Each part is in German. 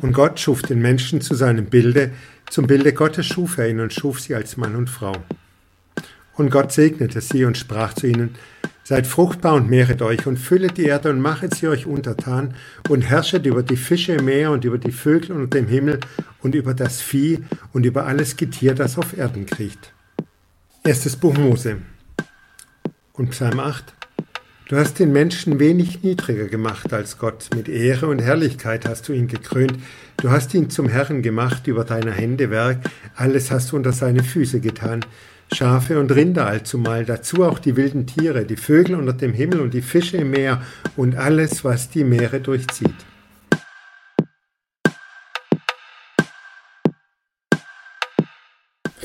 Und Gott schuf den Menschen zu seinem Bilde, zum Bilde Gottes schuf er ihn und schuf sie als Mann und Frau. Und Gott segnete sie und sprach zu ihnen, Seid fruchtbar und mehret euch und füllet die Erde und machet sie euch untertan und herrschet über die Fische im Meer und über die Vögel unter dem Himmel und über das Vieh und über alles Getier, das auf Erden kriecht. Erstes Buch Mose und Psalm 8. Du hast den Menschen wenig niedriger gemacht als Gott. Mit Ehre und Herrlichkeit hast du ihn gekrönt. Du hast ihn zum Herrn gemacht über deiner Hände Werk. Alles hast du unter seine Füße getan. Schafe und Rinder allzumal, dazu auch die wilden Tiere, die Vögel unter dem Himmel und die Fische im Meer und alles, was die Meere durchzieht.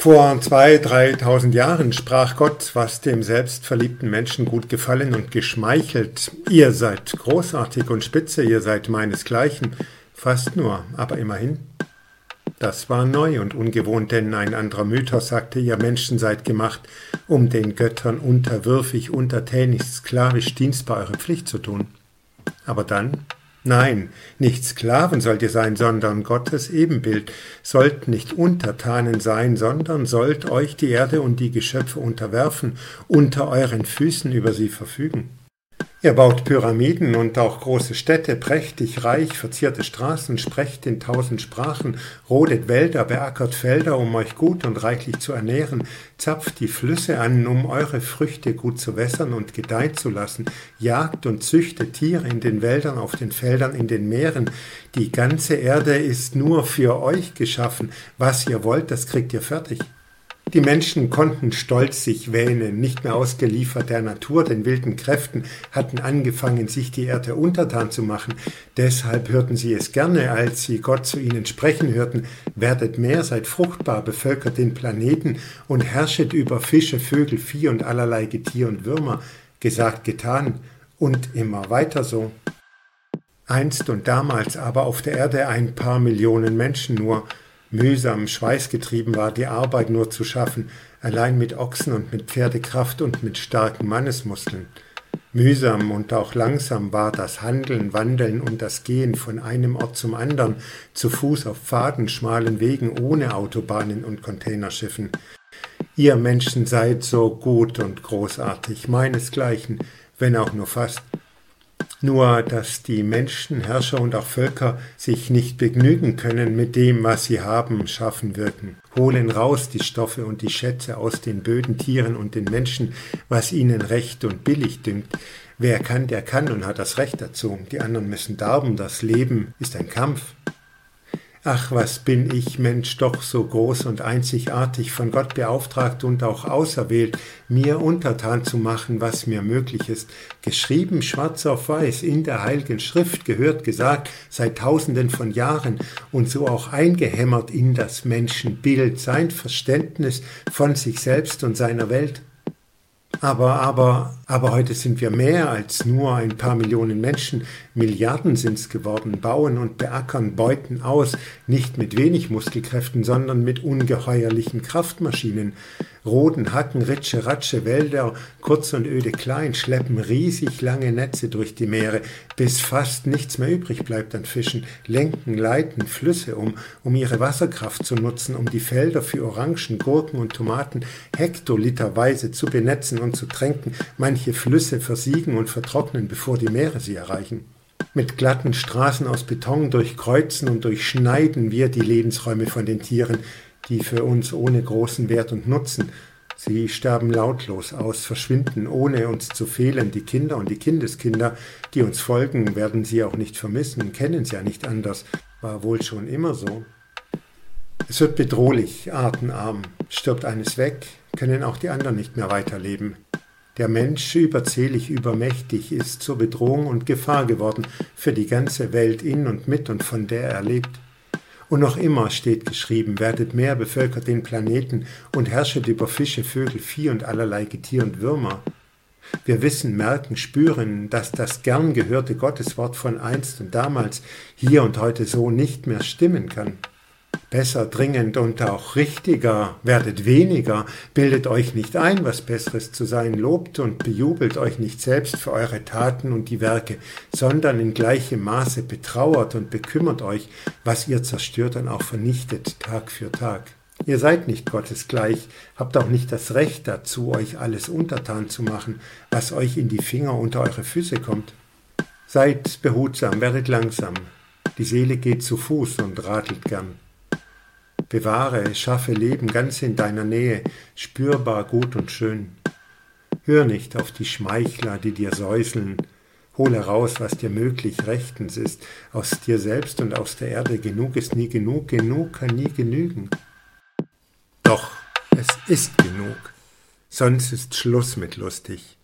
Vor zwei, dreitausend Jahren sprach Gott, was dem selbstverliebten Menschen gut gefallen und geschmeichelt. Ihr seid großartig und spitze, ihr seid meinesgleichen. Fast nur, aber immerhin. Das war neu und ungewohnt, denn ein anderer Mythos sagte, ihr Menschen seid gemacht, um den Göttern unterwürfig, untertänig, sklavisch dienstbar eure Pflicht zu tun. Aber dann, nein, nicht Sklaven sollt ihr sein, sondern Gottes Ebenbild, sollt nicht Untertanen sein, sondern sollt euch die Erde und die Geschöpfe unterwerfen, unter euren Füßen über sie verfügen. Er baut Pyramiden und auch große Städte, prächtig, reich, verzierte Straßen, sprecht in tausend Sprachen, rodet Wälder, beackert Felder, um euch gut und reichlich zu ernähren, zapft die Flüsse an, um eure Früchte gut zu wässern und gedeihen zu lassen, jagt und züchtet Tiere in den Wäldern, auf den Feldern, in den Meeren. Die ganze Erde ist nur für euch geschaffen. Was ihr wollt, das kriegt ihr fertig. Die Menschen konnten stolz sich wähnen, nicht mehr ausgeliefert der Natur, den wilden Kräften, hatten angefangen, sich die Erde untertan zu machen. Deshalb hörten sie es gerne, als sie Gott zu ihnen sprechen hörten, werdet mehr, seid fruchtbar, bevölkert den Planeten und herrschet über Fische, Vögel, Vieh und allerlei Getier und Würmer. Gesagt, getan und immer weiter so. Einst und damals aber auf der Erde ein paar Millionen Menschen nur, mühsam, schweißgetrieben war, die Arbeit nur zu schaffen, allein mit Ochsen und mit Pferdekraft und mit starken Mannesmuskeln. Mühsam und auch langsam war das Handeln, Wandeln und das Gehen von einem Ort zum anderen, zu Fuß auf Pfaden, schmalen Wegen, ohne Autobahnen und Containerschiffen. Ihr Menschen seid so gut und großartig, meinesgleichen, wenn auch nur fast, nur dass die Menschen, Herrscher und auch Völker sich nicht begnügen können mit dem, was sie haben, schaffen wirken, holen raus die Stoffe und die Schätze aus den Böden, Tieren und den Menschen, was ihnen recht und billig dünkt. Wer kann, der kann und hat das Recht dazu. Die anderen müssen darben, das Leben ist ein Kampf. Ach, was bin ich, Mensch, doch so groß und einzigartig, von Gott beauftragt und auch auserwählt, mir untertan zu machen, was mir möglich ist. Geschrieben schwarz auf weiß in der heiligen Schrift, gehört gesagt, seit tausenden von Jahren und so auch eingehämmert in das Menschenbild, sein Verständnis von sich selbst und seiner Welt. Aber, aber, aber heute sind wir mehr als nur ein paar Millionen Menschen. Milliarden sind es geworden, bauen und beackern, beuten aus, nicht mit wenig Muskelkräften, sondern mit ungeheuerlichen Kraftmaschinen. Roden, Hacken, Ritsche, Ratsche, Wälder, kurz und öde klein, schleppen riesig lange Netze durch die Meere, bis fast nichts mehr übrig bleibt an Fischen, lenken, leiten Flüsse um, um ihre Wasserkraft zu nutzen, um die Felder für Orangen, Gurken und Tomaten hektoliterweise zu benetzen und zu tränken. Manche Flüsse versiegen und vertrocknen, bevor die Meere sie erreichen. Mit glatten Straßen aus Beton durchkreuzen und durchschneiden wir die Lebensräume von den Tieren, die für uns ohne großen Wert und Nutzen. Sie sterben lautlos aus, verschwinden, ohne uns zu fehlen. Die Kinder und die Kindeskinder, die uns folgen, werden sie auch nicht vermissen, kennen sie ja nicht anders. War wohl schon immer so. Es wird bedrohlich, artenarm. Stirbt eines weg, können auch die anderen nicht mehr weiterleben. Der Mensch, überzählig, übermächtig, ist zur Bedrohung und Gefahr geworden für die ganze Welt in und mit und von der er lebt. Und noch immer steht geschrieben, werdet mehr, bevölkert den Planeten und herrschet über Fische, Vögel, Vieh und allerlei Getier und Würmer. Wir wissen, merken, spüren, dass das gern gehörte Gotteswort von einst und damals hier und heute so nicht mehr stimmen kann. Besser, dringend und auch richtiger, werdet weniger, bildet euch nicht ein, was Besseres zu sein, lobt und bejubelt euch nicht selbst für eure Taten und die Werke, sondern in gleichem Maße betrauert und bekümmert euch, was ihr zerstört und auch vernichtet, Tag für Tag. Ihr seid nicht Gottes gleich, habt auch nicht das Recht dazu, euch alles untertan zu machen, was euch in die Finger unter eure Füße kommt. Seid behutsam, werdet langsam. Die Seele geht zu Fuß und radelt gern. Bewahre, schaffe Leben ganz in deiner Nähe, spürbar gut und schön. Hör nicht auf die Schmeichler, die dir säuseln. Hol heraus, was dir möglich rechtens ist, aus dir selbst und aus der Erde. Genug ist nie genug, genug kann nie genügen. Doch, es ist genug, sonst ist Schluss mit lustig.